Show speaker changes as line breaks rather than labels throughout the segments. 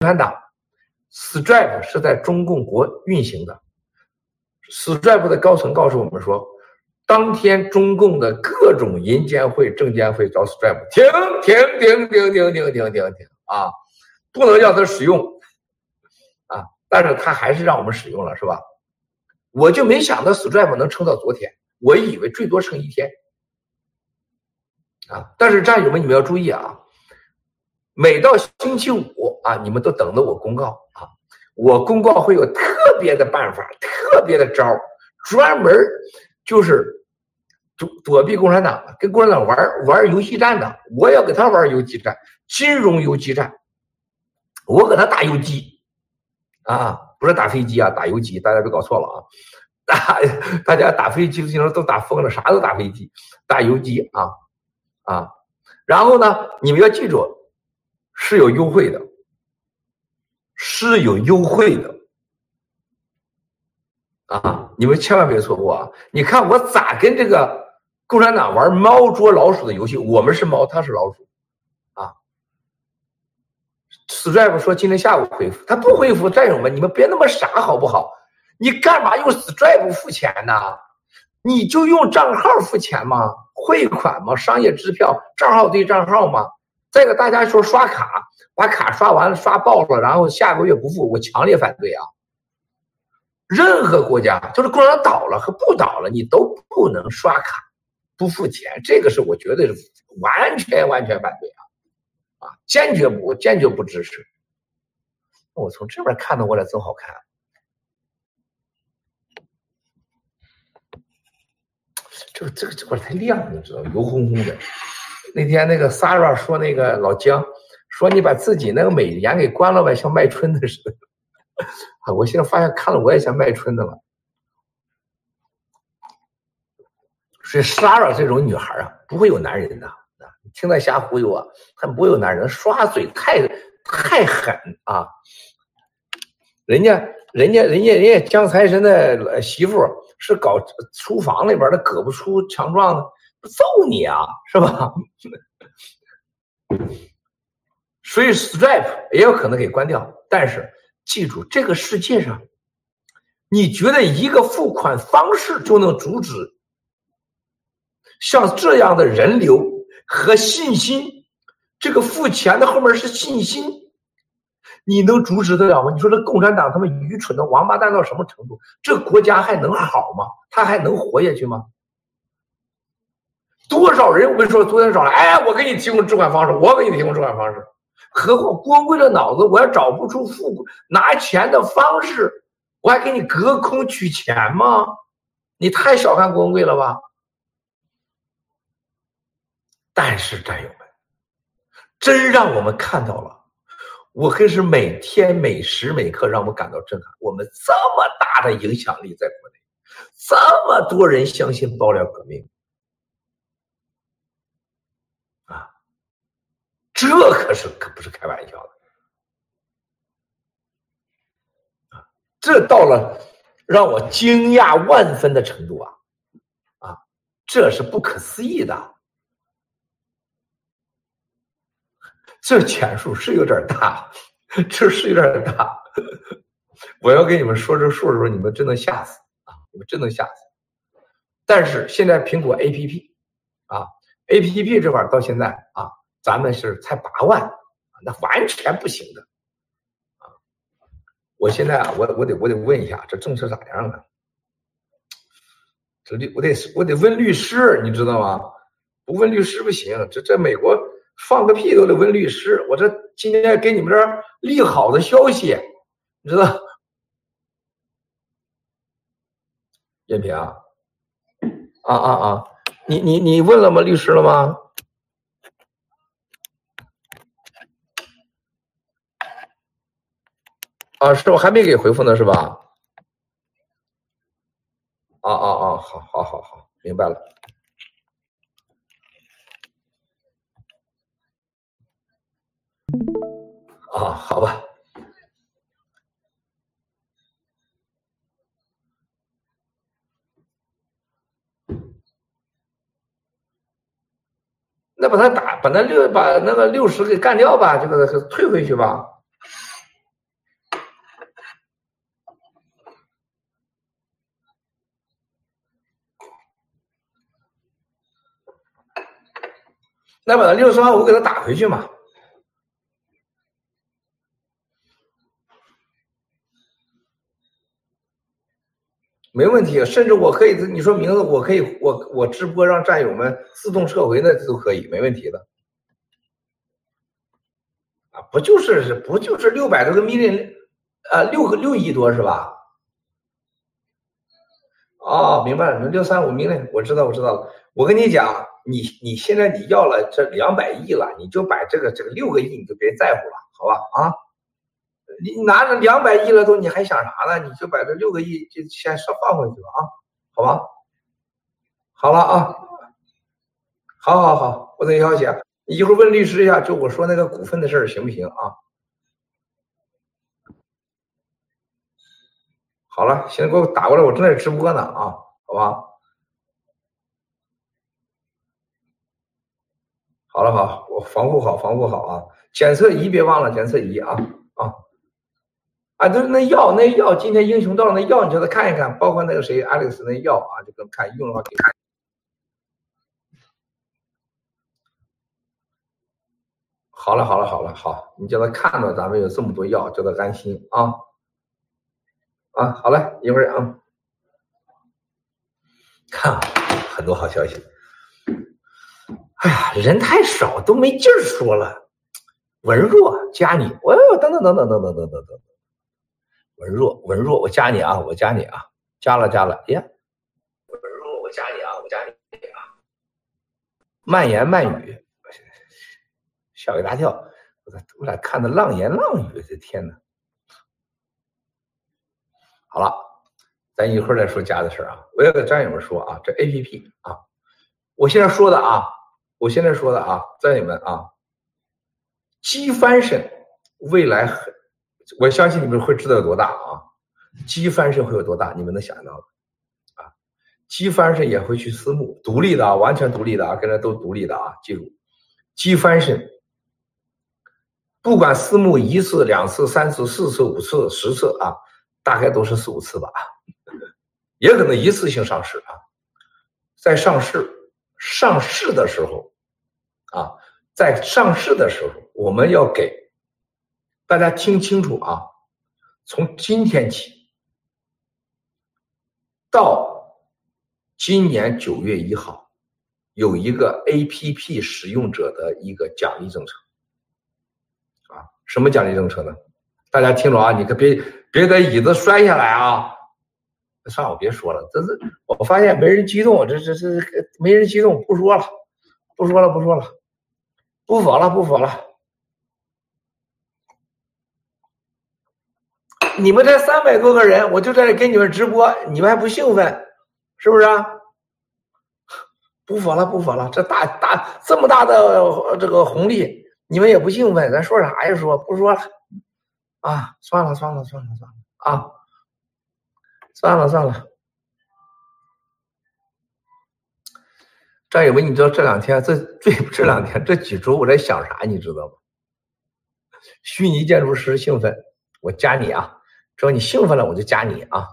共产党，Stripe 是在中共国运行的。Stripe 的高层告诉我们说，当天中共的各种银监会、证监会找 Stripe 停停停停停停停停停啊，不能让他使用啊，但是他还是让我们使用了，是吧？我就没想到 Stripe 能撑到昨天，我以为最多撑一天啊。但是战友们，你们要注意啊，每到星期五啊，你们都等着我公告啊，我公告会有特别的办法、特别的招专门就是躲躲避共产党，跟共产党玩玩游击战的。我要给他玩游击战，金融游击战，我给他打游击啊。不是打飞机啊，打游击，大家别搞错了啊！打大家打飞机的时候都打疯了，啥都打飞机，打游击啊啊！然后呢，你们要记住，是有优惠的，是有优惠的啊！你们千万别错过啊！你看我咋跟这个共产党玩猫捉老鼠的游戏？我们是猫，他是老鼠。啊 Stripe 说今天下午回复，他不回复，战友们，你们别那么傻好不好？你干嘛用 Stripe 付钱呢？你就用账号付钱吗？汇款吗？商业支票，账号对账号吗？再一个，大家说刷卡，把卡刷完了刷爆了，然后下个月不付，我强烈反对啊！任何国家就是共产党倒了和不倒了，你都不能刷卡不付钱，这个是我绝对是完全完全反对啊！啊，坚决不，坚决不支持。我从这边看的，我俩真好看。这个这个这块太亮，你知道，油烘烘的。那天那个 Sarah 说，那个老姜说你把自己那个美颜给关了吧，像卖春的似的。啊，我现在发现看了我也像卖春的了。所以 Sarah 这种女孩啊，不会有男人的啊。听他瞎忽悠啊！他不会有男人刷嘴太太狠啊！人家人家人家人家江财神的媳妇是搞厨房里边的，胳膊粗强壮的，揍你啊，是吧？所以 Stripe 也有可能给关掉。但是记住，这个世界上，你觉得一个付款方式就能阻止像这样的人流？和信心，这个付钱的后面是信心，你能阻止得了吗？你说这共产党他们愚蠢的王八蛋到什么程度？这国家还能好吗？他还能活下去吗？多少人我跟你说，昨天找来，哎，我给你提供置换方式，我给你提供置换方式。何况郭文贵的脑子，我要找不出付拿钱的方式，我还给你隔空取钱吗？你太小看郭文贵了吧？但是战友们，真让我们看到了，我可是每天每时每刻让我们感到震撼。我们这么大的影响力在国内，这么多人相信爆料革命，这可是可不是开玩笑的啊！这到了让我惊讶万分的程度啊啊！这是不可思议的。这钱数是有点大，这是有点大。我要跟你们说这数的时候，你们真能吓死啊！你们真能吓死。但是现在苹果 APP 啊，APP 这块到现在啊，咱们是才八万，那完全不行的啊！我现在啊，我我得我得问一下，这政策咋样啊？这律我得我得问律师，你知道吗？不问律师不行，这这美国。放个屁都得问律师。我这今天给你们这利好的消息，你知道？燕平啊，啊啊啊！你你你问了吗？律师了吗？啊，是我还没给回复呢，是吧？啊啊啊！好，好，好，好，明白了。啊，好吧，那把他打，把那六把那个六十给干掉吧，这个退回去吧。那把六十万我给他打回去嘛。没问题，甚至我可以，你说名字，我可以，我我直播让战友们自动撤回，那都可以，没问题的。啊，不就是不就是六百多个 million，啊，六个六亿多是吧？哦，明白了，六三五 million，我知道，我知道了。我跟你讲，你你现在你要了这两百亿了，你就把这个这个六个亿你就别在乎了，好吧？啊。你拿着两百亿了都，你还想啥呢？你就把这六个亿就先放回去吧啊，好吧？好了啊，好好好，我等消息，一会儿问律师一下，就我说那个股份的事儿行不行啊？好了，现在给我打过来，我正在直播呢啊，好吧？好了好，我防护好，防护好啊！检测仪别忘了，检测仪啊啊。啊，就是那药，那药今天英雄到了，那药你叫他看一看，包括那个谁，爱丽丝那药啊，就跟看用的话给看。好了好了好了，好，你叫他看到咱们有这么多药，叫他安心啊啊，好了，一会儿啊，看很多好消息。哎呀，人太少，都没劲儿说了。文若加你，哦，等等等等等等等等等。文若，文若，我加你啊，我加你啊，加了加了，哎呀，文若，我加你啊，我加你啊，慢言慢语，吓我一大跳，我咋我咋看的浪言浪语？这天哪！好了，咱一会儿再说加的事儿啊，我要给战友们说啊，这 A P P 啊，我现在说的啊，我现在说的啊，在你们啊，机翻身，未来很。我相信你们会知道有多大啊！机翻身会有多大？你们能想象到的啊？机翻身也会去私募，独立的啊，完全独立的啊，跟着都独立的啊！记住，机翻身，不管私募一次、两次、三次、四次、五次、十次啊，大概都是四五次吧，也可能一次性上市啊。在上市上市的时候啊，在上市的时候，我们要给。大家听清楚啊！从今天起到今年九月一号，有一个 A P P 使用者的一个奖励政策啊！什么奖励政策呢？大家听着啊！你可别别在椅子摔下来啊！算了，我别说了，这是我发现没人激动，这这这没人激动，不说了，不说了，不说了，不否了，不否了。你们才三百多个人，我就在这给你们直播，你们还不兴奋，是不是？不服了，不服了！这大大这么大的这个红利，你们也不兴奋，咱说啥呀？说不说了？啊，算了，算了，算了，算了啊，算了，算了。战友们，你知道这两天这最这两天这几周我在想啥？你知道吗？虚拟建筑师兴奋，我加你啊！只要你兴奋了，我就加你啊！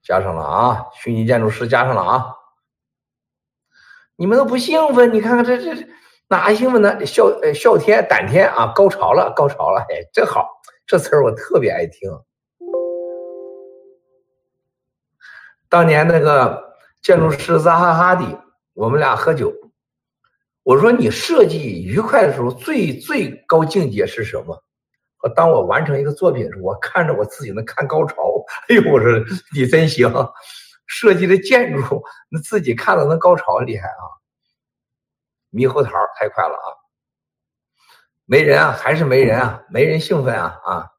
加上了啊，虚拟建筑师加上了啊！你们都不兴奋，你看看这这哪兴奋呢？笑呃笑天胆天啊，高潮了高潮了！哎，真好，这词儿我特别爱听。当年那个建筑师扎哈哈迪，我们俩喝酒。我说你设计愉快的时候，最最高境界是什么？和当我完成一个作品的时候，我看着我自己能看高潮。哎呦，我说你真行，设计的建筑，那自己看到能高潮，厉害啊！猕猴桃太快了啊！没人啊，还是没人啊，没人兴奋啊啊！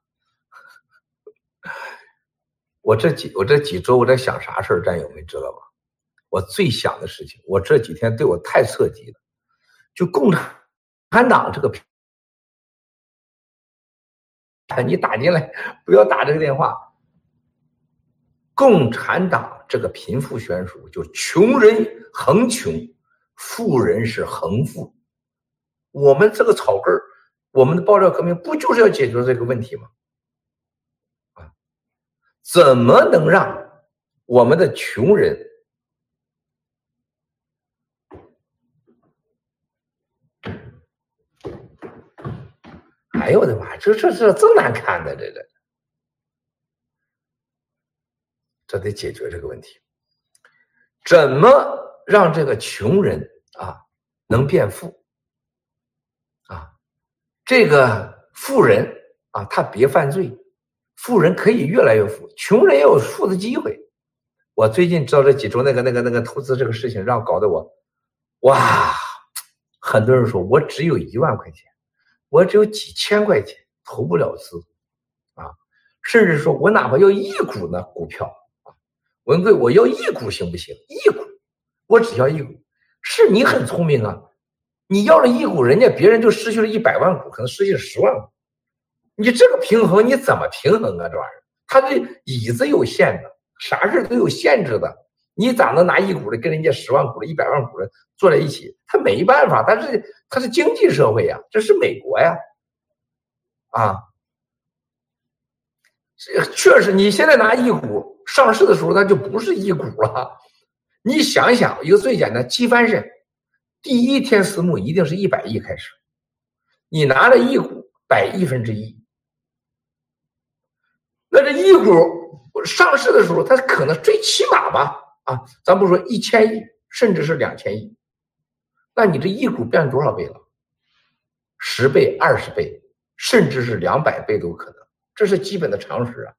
我这几我这几周我在想啥事儿，战友们知道吗？我最想的事情，我这几天对我太刺激了。就共产党这个，你打进来不要打这个电话。共产党这个贫富悬殊，就穷人恒穷，富人是恒富。我们这个草根，我们的爆料革命不就是要解决这个问题吗？怎么能让我们的穷人？哎呦我的妈这这这这难看的这个。这得解决这个问题。怎么让这个穷人啊能变富？啊这个富人啊他别犯罪富人可以越来越富，穷人也有富的机会。我最近知道这几周那个那个那个投资这个事情，让搞得我，哇，很多人说我只有一万块钱。我只有几千块钱，投不了资，啊，甚至说我哪怕要一股呢股票，文贵我要一股行不行？一股，我只要一股，是你很聪明啊，你要了一股，人家别人就失去了一百万股，可能失去了十万股，你这个平衡你怎么平衡啊？这玩意儿，他的椅子有限的，啥事都有限制的，你咋能拿一股的跟人家十万股的、一百万股的坐在一起？他没办法，但是。它是经济社会呀，这是美国呀，啊，这确实，你现在拿一股上市的时候，那就不是一股了。你想想，一个最简单，基翻身，第一天私募一定是一百亿开始，你拿了一股百亿分之一，这一股上市的时候，它可能最起码吧，啊，咱不说一千亿，甚至是两千亿。那你这一股变多少倍了？十倍、二十倍，甚至是两百倍都可能，这是基本的常识啊。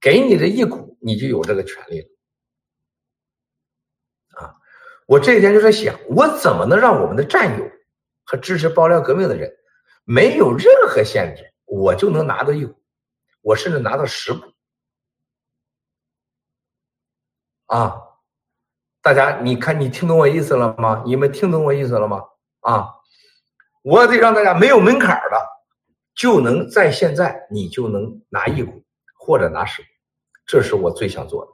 给你的一股，你就有这个权利了。啊，我这几天就在想，我怎么能让我们的战友和支持爆料革命的人没有任何限制，我就能拿到一股，我甚至拿到十股。啊。大家，你看，你听懂我意思了吗？你们听懂我意思了吗？啊，我得让大家没有门槛的，就能在现在，你就能拿一股或者拿十股，这是我最想做的。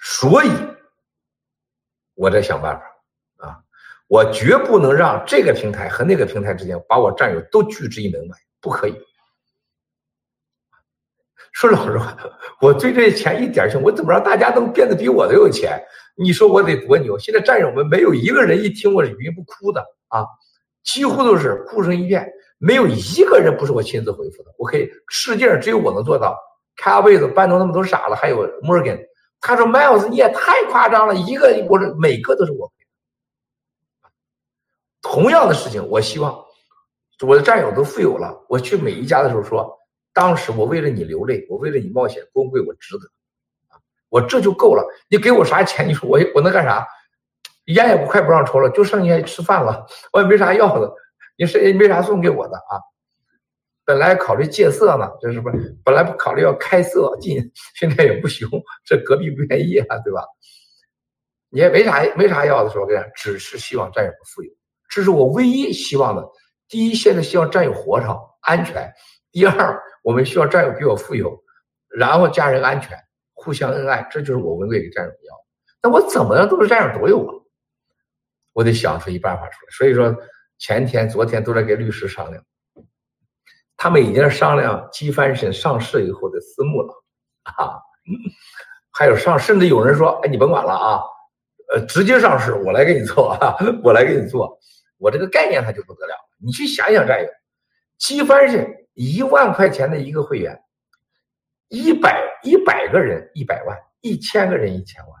所以我在想办法啊，我绝不能让这个平台和那个平台之间把我战友都拒之于门外，不可以。说老实话，我对这些钱一点兴趣我怎么让大家都变得比我都有钱？你说我得多牛？现在战友们没有一个人一听我语音不哭的啊，几乎都是哭声一片，没有一个人不是我亲自回复的。我可以，世界上只有我能做到。卡贝子、班农他们都傻了，还有 Morgan，他说 Miles 你也太夸张了，一个我说每个都是我。同样的事情，我希望我的战友都富有了，我去每一家的时候说。当时我为了你流泪，我为了你冒险，公贵我值得，我这就够了。你给我啥钱？你说我我能干啥？烟也不快不让抽了，就剩下吃饭了。我也没啥要的，你谁也没啥送给我的啊。本来考虑戒色呢，这是不是？本来不考虑要开色进，现在也不行，这隔壁不愿意啊，对吧？你也没啥没啥要的，说我跟你讲，只是希望战友们富有，这是我唯一希望的。第一，现在希望战友活着安全；第二。我们需要战友比我富有，然后家人安全，互相恩爱，这就是我文贵给战友要。那我怎么样都是战友都有啊？我得想出一办法出来。所以说，前天、昨天都在跟律师商量，他们已经商量机翻身上市以后的私募了啊。还有上，甚至有人说：“哎，你甭管了啊，呃，直接上市，我来给你做啊，我来给你做。”我这个概念它就不得了。你去想想，战友，积分是。一万块钱的一个会员，一百一百个人一百万，一千个人一千万。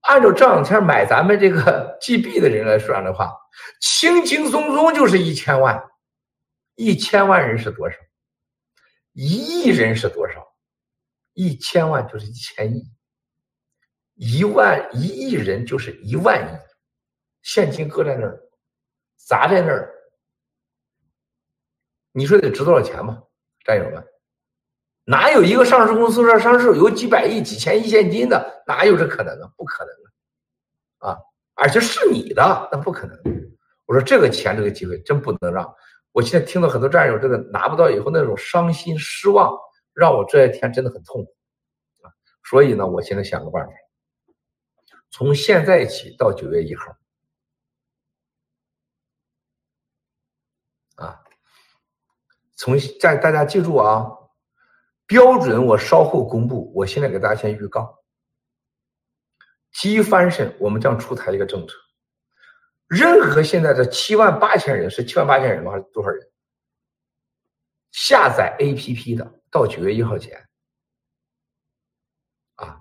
按照这两天买咱们这个 GB 的人来算的话，轻轻松松就是一千万。一千万人是多少？一亿人是多少？一千万就是一千亿。一万一亿人就是一万亿，现金搁在那儿，砸在那儿。你说得值多少钱吧，战友们？哪有一个上市公司说上市有几百亿、几千亿现金的？哪有这可能啊？不可能啊！啊，而且是你的，那不可能。我说这个钱，这个机会真不能让。我现在听到很多战友这个拿不到以后那种伤心失望，让我这些天真的很痛苦啊。所以呢，我现在想个办法，从现在起到九月一号。从在大家记住啊，标准我稍后公布。我现在给大家先预告，基翻身，我们将出台一个政策，任何现在的七万八千人是七万八千人吗？还是多少人？下载 APP 的到九月一号前，啊，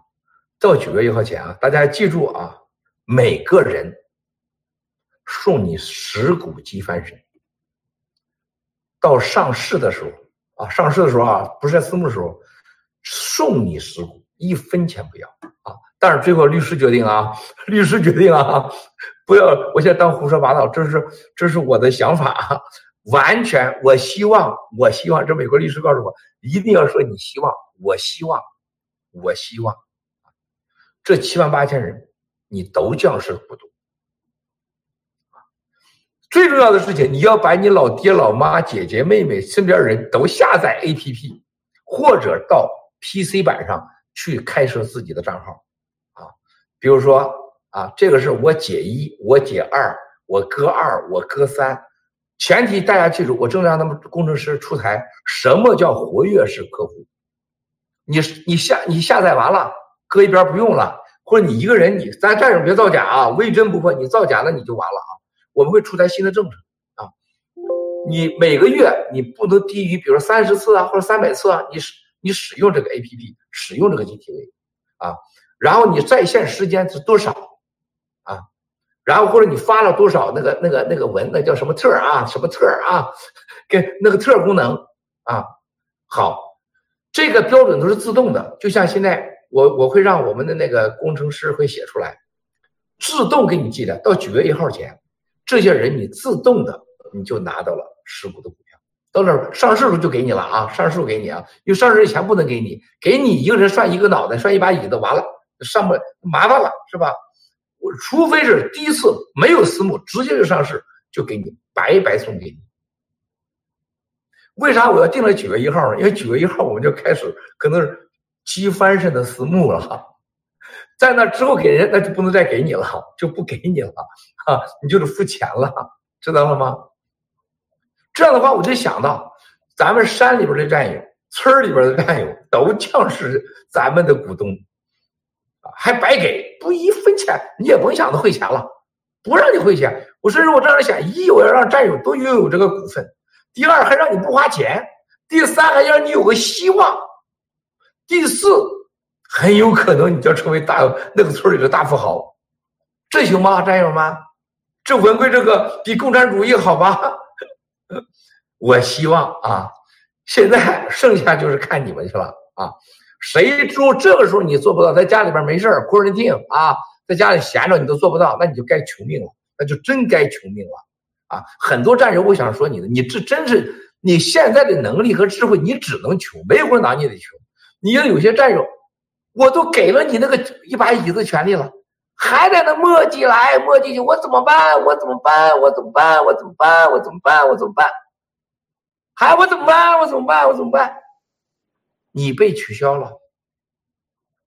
到九月一号前啊，大家记住啊，每个人送你十股积翻身。到上市的时候啊，上市的时候啊，不是在私募的时候，送你十股，一分钱不要啊。但是最后律师决定啊，律师决定啊，不要，我现在当胡说八道，这是这是我的想法。完全，我希望，我希望这美国律师告诉我，一定要说你希望，我希望，我希望，这七万八千人，你都降是股东。最重要的事情，你要把你老爹、老妈、姐姐、妹妹身边人都下载 APP，或者到 PC 版上去开设自己的账号，啊，比如说啊，这个是我姐一，我姐二，我哥二，我哥三。前提大家记住，我正在让他们工程师出台什么叫活跃式客户。你你下你下载完了，搁一边不用了，或者你一个人你咱战友别造假啊，微真不破，你造假那你就完了啊。我们会出台新的政策啊，你每个月你不能低于，比如说三十次啊，或者三百次啊，你使你使用这个 APP，使用这个 GTV 啊，然后你在线时间是多少啊？然后或者你发了多少那个那个那个文，那叫什么特啊？什么特啊？跟那个特功能啊？好，这个标准都是自动的，就像现在我我会让我们的那个工程师会写出来，自动给你记的。到九月一号前，这些人你自动的你就拿到了十股的股票，到那儿上市时候就给你了啊，上市给你啊，因为上市以前不能给你，给你一个人算一个脑袋，算一把椅子，完了上不麻烦了是吧？我除非是第一次没有私募，直接就上市，就给你白白送给你。为啥我要定了九月一号呢？因为九月一号我们就开始可能是积翻身的私募了，在那之后给人那就不能再给你了，就不给你了啊，你就得付钱了，知道了吗？这样的话，我就想到咱们山里边的战友，村里边的战友都将是咱们的股东。还白给不一分钱，你也甭想着汇钱了，不让你汇钱。我甚至我这样想：一，我要让战友都拥有这个股份；第二，还让你不花钱；第三，还让你有个希望；第四，很有可能你就成为大那个村里的大富豪。这行吗，战友们？这文贵这个比共产主义好吧？我希望啊，现在剩下就是看你们去了啊。谁说这个时候你做不到，在家里边没事儿人听啊，在家里闲着你都做不到，那你就该穷命了，那就真该穷命了啊！很多战友，我想说你的，你这真是你现在的能力和智慧，你只能穷，没有人拿你的穷。你要有些战友，我都给了你那个一把椅子权利了，还在那磨叽来磨叽去，我怎么办？我怎么办？我怎么办？我怎么办？我怎么办？我怎么办？还我怎么办？我怎么办？我怎么办？你被取消了，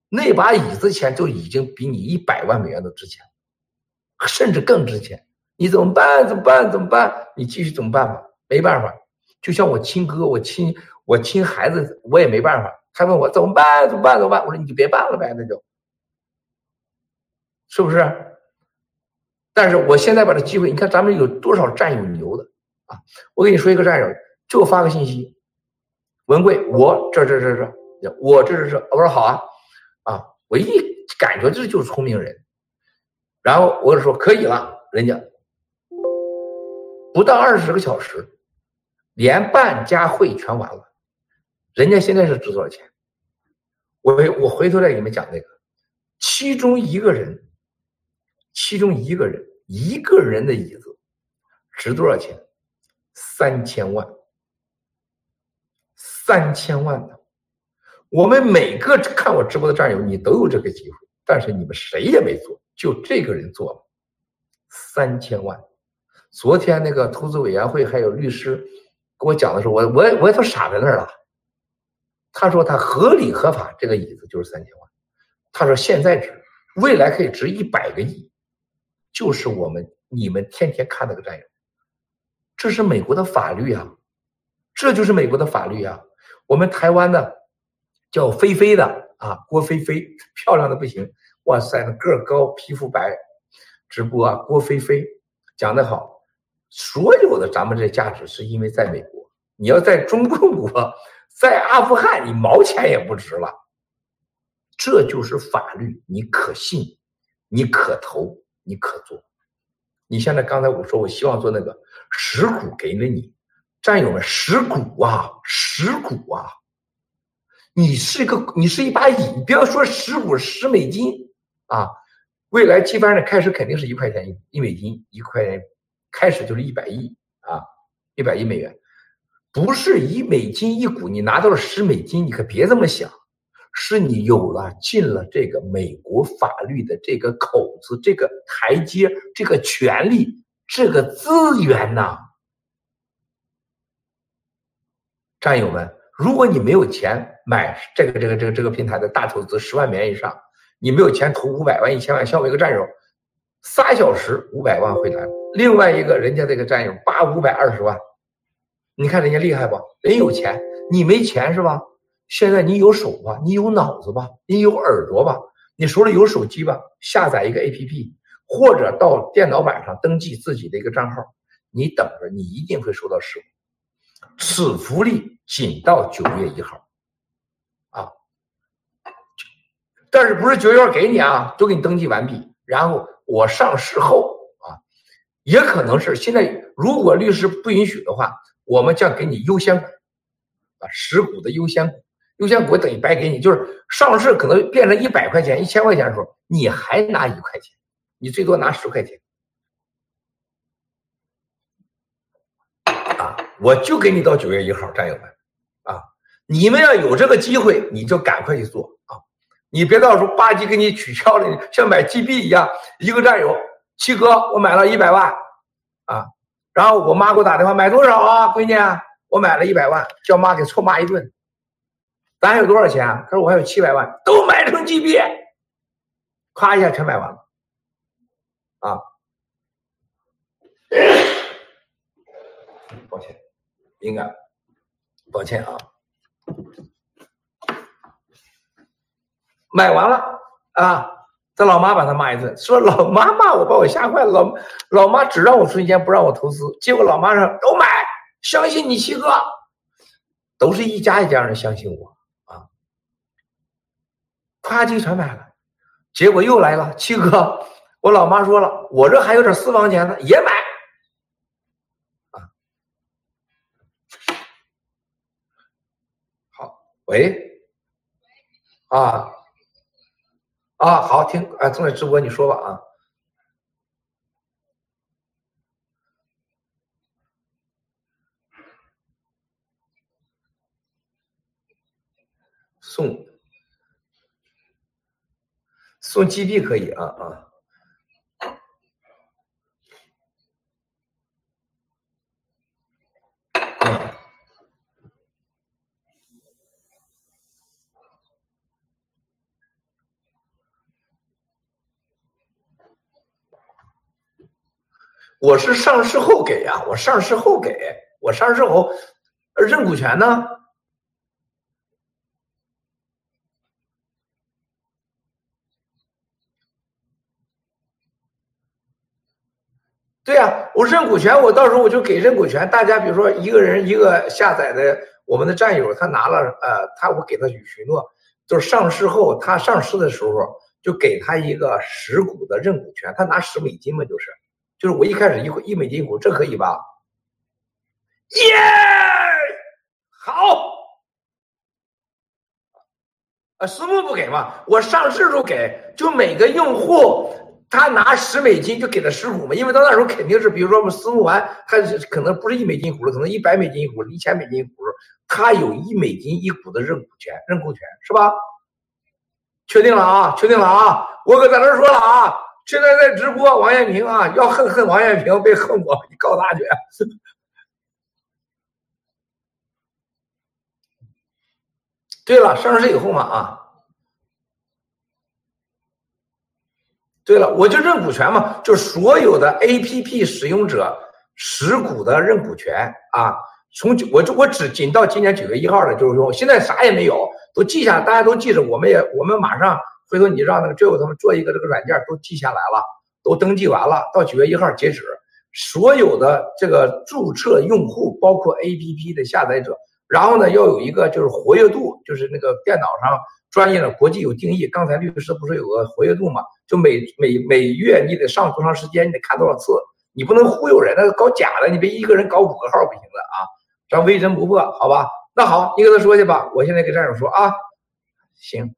那把椅子钱就已经比你一百万美元都值钱，甚至更值钱。你怎么办？怎么办？怎么办？你继续怎么办吧？没办法，就像我亲哥，我亲我亲孩子，我也没办法。他问我怎么办？怎么办？怎么办？我说你就别办了呗，那就，是不是？但是我现在把这机会，你看咱们有多少战友牛的啊？我跟你说一个战友，就发个信息。文贵，我这这这这，我这这这，我说好啊，啊，我一感觉这就是聪明人，然后我就说可以了，人家不到二十个小时，连办加会全完了，人家现在是值多少钱？我我回头再给你们讲这个，其中一个人，其中一个人一个人的椅子值多少钱？三千万。三千万的，我们每个看我直播的战友，你都有这个机会，但是你们谁也没做，就这个人做了三千万。昨天那个投资委员会还有律师跟我讲的时候，我我我都傻在那儿了。他说他合理合法，这个椅子就是三千万。他说现在值，未来可以值一百个亿，就是我们你们天天看那个战友，这是美国的法律啊，这就是美国的法律啊。我们台湾的叫菲菲的啊，郭菲菲 漂亮的不行，哇塞，那个高，皮肤白，直播啊，郭菲菲讲的好，所有的咱们这价值是因为在美国，你要在中共国，在阿富汗，你毛钱也不值了。这就是法律，你可信，你可投，你可做。你现在刚才我说，我希望做那个十股给了你，战友们，十股啊，十股啊，你是一个，你是一把瘾，不要说十股十美金啊，未来基本上开始肯定是一块钱一一美金一块，开始就是一百亿啊，一百亿美元，不是一美金一股，你拿到了十美金，你可别这么想。是你有了进了这个美国法律的这个口子、这个台阶、这个权利、这个资源呐，战友们，如果你没有钱买这个、这个、这个、这个平台的大投资十万美元以上，你没有钱投五百万、一千万，像我一个战友，三小时五百万回来。另外一个人家这个战友八五百二十万，你看人家厉害吧？人有钱，你没钱是吧？现在你有手吧，你有脑子吧，你有耳朵吧，你手里有手机吧，下载一个 APP，或者到电脑板上登记自己的一个账号，你等着，你一定会收到实物。此福利仅到九月一号，啊，但是不是九月一号给你啊？都给你登记完毕，然后我上市后啊，也可能是现在如果律师不允许的话，我们将给你优先股，啊，十股的优先股。优先股等于白给你，就是上市可能变成一百块钱、一千块钱的时候，你还拿一块钱，你最多拿十块钱，啊，我就给你到九月一号，战友们，啊，你们要有这个机会，你就赶快去做啊，你别到时候吧唧给你取消了，像买 GB 一样，一个战友七哥，我买了一百万，啊，然后我妈给我打电话，买多少啊，闺女，我买了一百万，叫妈给臭骂一顿。咱还有多少钱？他说我还有七百万，都买成 GB，咔一下全买完了，啊！抱歉，应该，抱歉啊，买完了啊！他老妈把他骂一顿，说老妈骂我，把我吓坏了。老老妈只让我存钱，不让我投资。结果老妈说都买，相信你七哥，都是一家一家人相信我啊。啪叽全买了，结果又来了七哥，我老妈说了，我这还有点私房钱呢，也买。啊，好，喂，啊，啊，好听，啊，正在直播，你说吧啊，送。送 GB 可以啊啊！我是上市后给呀，我上市后给，我上市后认股权呢。对呀，我认股权，我到时候我就给认股权。大家比如说一个人一个下载的我们的战友，他拿了呃，他我给他许诺，就是上市后他上市的时候就给他一个十股的认股权，他拿十美金嘛，就是就是我一开始一一美金一股，这可以吧？耶，好，啊，私募不给嘛，我上市时候给，就每个用户。他拿十美金就给了十股嘛，因为到那时候肯定是，比如说我们私募完，他可能不是一美金一股了，可能一百美金一股，一千美金一股，他有一美金一股的认股权，认股权是吧？确定了啊，确定了啊，我可在这说了啊，现在在直播，王艳平啊，要恨恨王艳平，别恨我，你告他去。对了，上市以后嘛啊。对了，我就认股权嘛，就所有的 A P P 使用者持股的认股权啊，从我就我只仅到今年九月一号的，就是说现在啥也没有，都记下，大家都记着，我们也我们马上回头你让那个 Joe 他们做一个这个软件，都记下来了，都登记完了，到九月一号截止，所有的这个注册用户，包括 APP 的下载者，然后呢，要有一个就是活跃度，就是那个电脑上专业的国际有定义。刚才律师不是有个活跃度吗？就每每每月你得上多长时间，你得看多少次，你不能忽悠人，那搞假的，你别一个人搞五个号不行的啊，咱微针不破，好吧？那好，你跟他说去吧，我现在给战友说啊，行，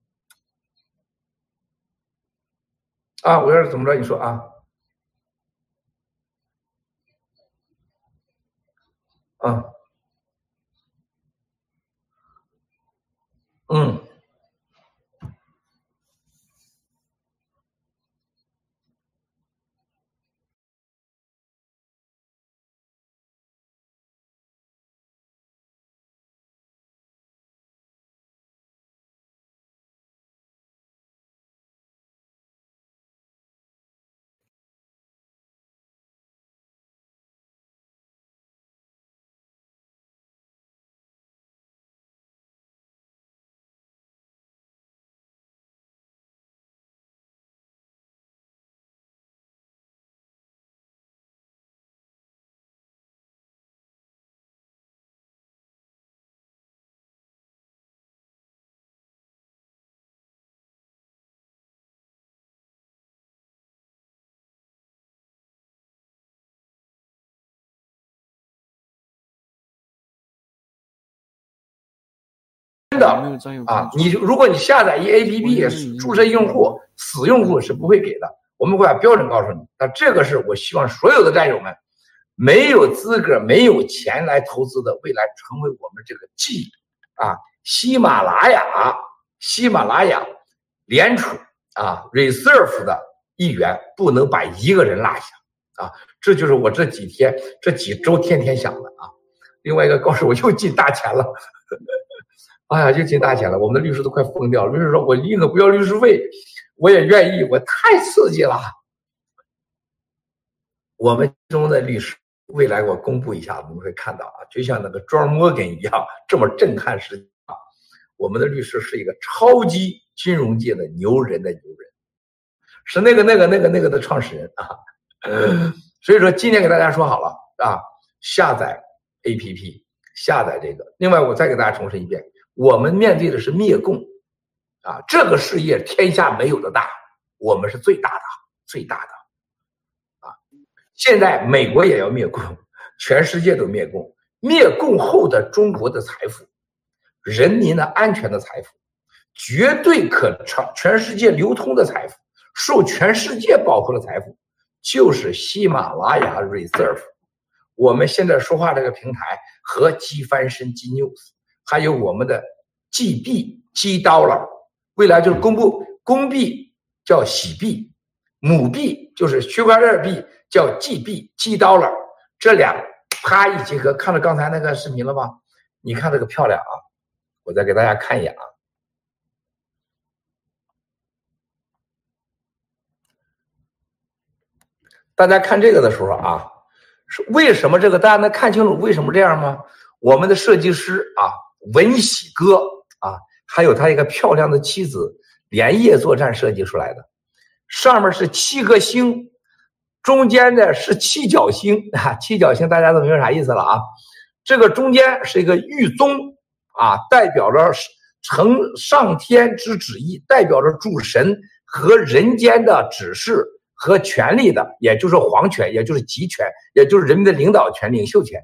啊，我要是怎么着，你说啊。啊，的啊，你如果你下载一 A P P，注册用户死用户是不会给的，我们会把标准告诉你。那这个是我希望所有的战友们，没有资格、没有钱来投资的，未来成为我们这个 G 啊喜马拉雅、喜马拉雅联储啊 Reserve 的一员，不能把一个人落下啊！这就是我这几天、这几周天天想的啊。另外一个告诉我又进大钱了。哎呀，又进大钱了！我们的律师都快疯掉了。律师说：“我宁可不要律师费，我也愿意。我太刺激了。”我们中的律师，未来我公布一下，你们会看到啊，就像那个庄摩根一样，这么震撼世界啊！我们的律师是一个超级金融界的牛人的牛人，是那个那个那个那个的创始人啊。所以说，今天给大家说好了啊，下载 APP，下载这个。另外，我再给大家重申一遍。我们面对的是灭共，啊，这个事业天下没有的大，我们是最大的，最大的，啊，现在美国也要灭共，全世界都灭共，灭共后的中国的财富，人民的安全的财富，绝对可长全世界流通的财富，受全世界保护的财富，就是喜马拉雅 Reserve，我们现在说话这个平台和机翻身金 News。还有我们的 G 币 G 刀了，未来就是公布公币叫喜币，母币就是区块链币叫 G 币 G 刀了，这俩啪一结合，看到刚才那个视频了吗？你看这个漂亮啊！我再给大家看一眼啊，大家看这个的时候啊，是为什么这个大家能看清楚为什么这样吗？我们的设计师啊。文喜哥啊，还有他一个漂亮的妻子，连夜作战设计出来的。上面是七颗星，中间呢是七角星啊，七角星大家都明白啥意思了啊？这个中间是一个玉宗啊，代表着承上天之旨意，代表着主神和人间的指示和权力的，也就是皇权，也就是集权，也就是人民的领导权、领袖权。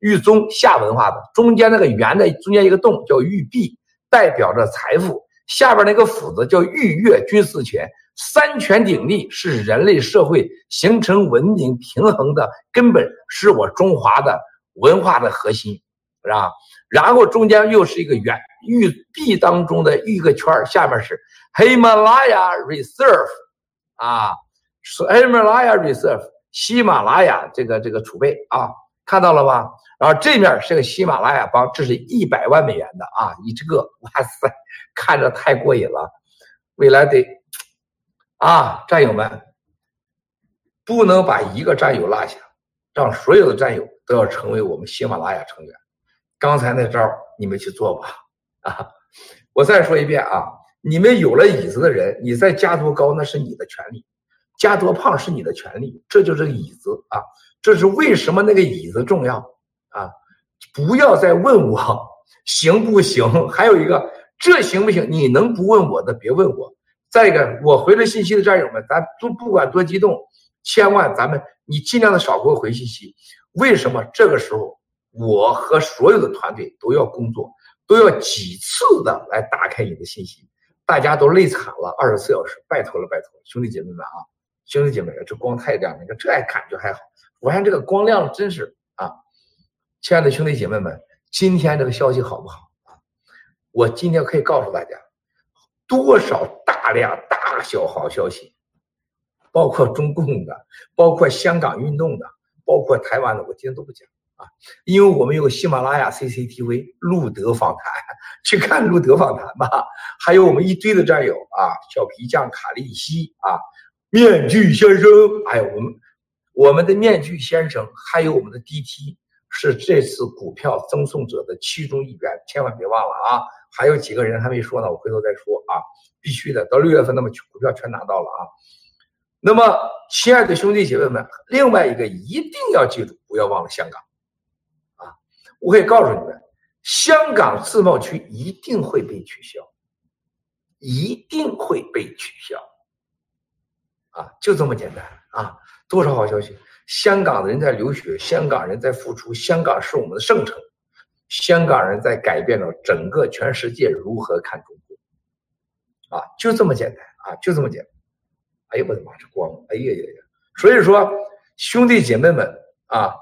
玉宗夏文化的中间那个圆的中间一个洞叫玉璧，代表着财富；下边那个斧子叫玉钺，军事权。三权鼎立是人类社会形成文明平衡的根本，是我中华的文化的核心，是吧？然后中间又是一个圆玉璧当中的一个圈下面是喜马拉雅 Reserve 啊，是喜马拉雅 Reserve，喜马拉雅这个这个储备啊。看到了吧？然后这面是个喜马拉雅帮，这是一百万美元的啊！你这个，哇塞，看着太过瘾了。未来得啊，战友们不能把一个战友落下，让所有的战友都要成为我们喜马拉雅成员。刚才那招你们去做吧啊！我再说一遍啊，你们有了椅子的人，你再加多高那是你的权利，加多胖是你的权利，这就是椅子啊。这是为什么那个椅子重要啊？不要再问我行不行？还有一个，这行不行？你能不问我的，别问我。再一个，我回了信息的战友们，咱都不管多激动，千万咱们你尽量的少给我回信息。为什么这个时候我和所有的团队都要工作，都要几次的来打开你的信息？大家都累惨了，二十四小时，拜托了，拜托了，兄弟姐妹们啊，兄弟姐妹们，这光太亮了，你看这还感觉还好，我看这个光亮真是啊，亲爱的兄弟姐妹们，今天这个消息好不好？我今天可以告诉大家，多少大量大小好消息，包括中共的，包括香港运动的。包括台湾的，我今天都不讲啊，因为我们有喜马拉雅 CCTV 路德访谈，去看路德访谈吧。还有我们一堆的战友啊，小皮匠卡利西啊，面具先生，哎我们我们的面具先生，还有我们的 DT 是这次股票赠送者的其中一员，千万别忘了啊。还有几个人还没说呢，我回头再说啊，必须的，到六月份那么股票全拿到了啊。那么，亲爱的兄弟姐妹们，另外一个一定要记住，不要忘了香港，啊，我可以告诉你们，香港自贸区一定会被取消，一定会被取消，啊，就这么简单啊！多少好消息！香港人在流血，香港人在付出，香港是我们的圣城，香港人在改变了整个全世界如何看中国，啊，就这么简单啊，就这么简单。哎呀，我的妈，这光！哎呀呀呀！所以说，兄弟姐妹们啊，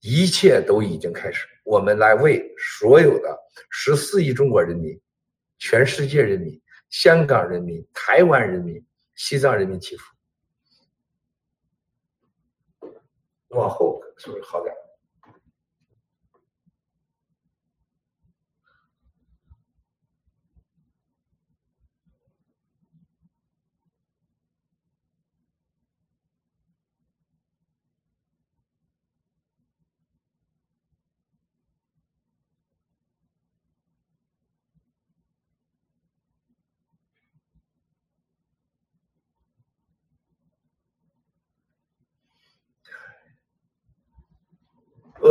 一切都已经开始，我们来为所有的十四亿中国人民、全世界人民、香港人民、台湾人民、西藏人民祈福。往后是不是好点？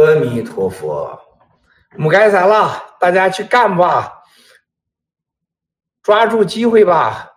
阿弥陀佛，我们该散了，大家去干吧，抓住机会吧。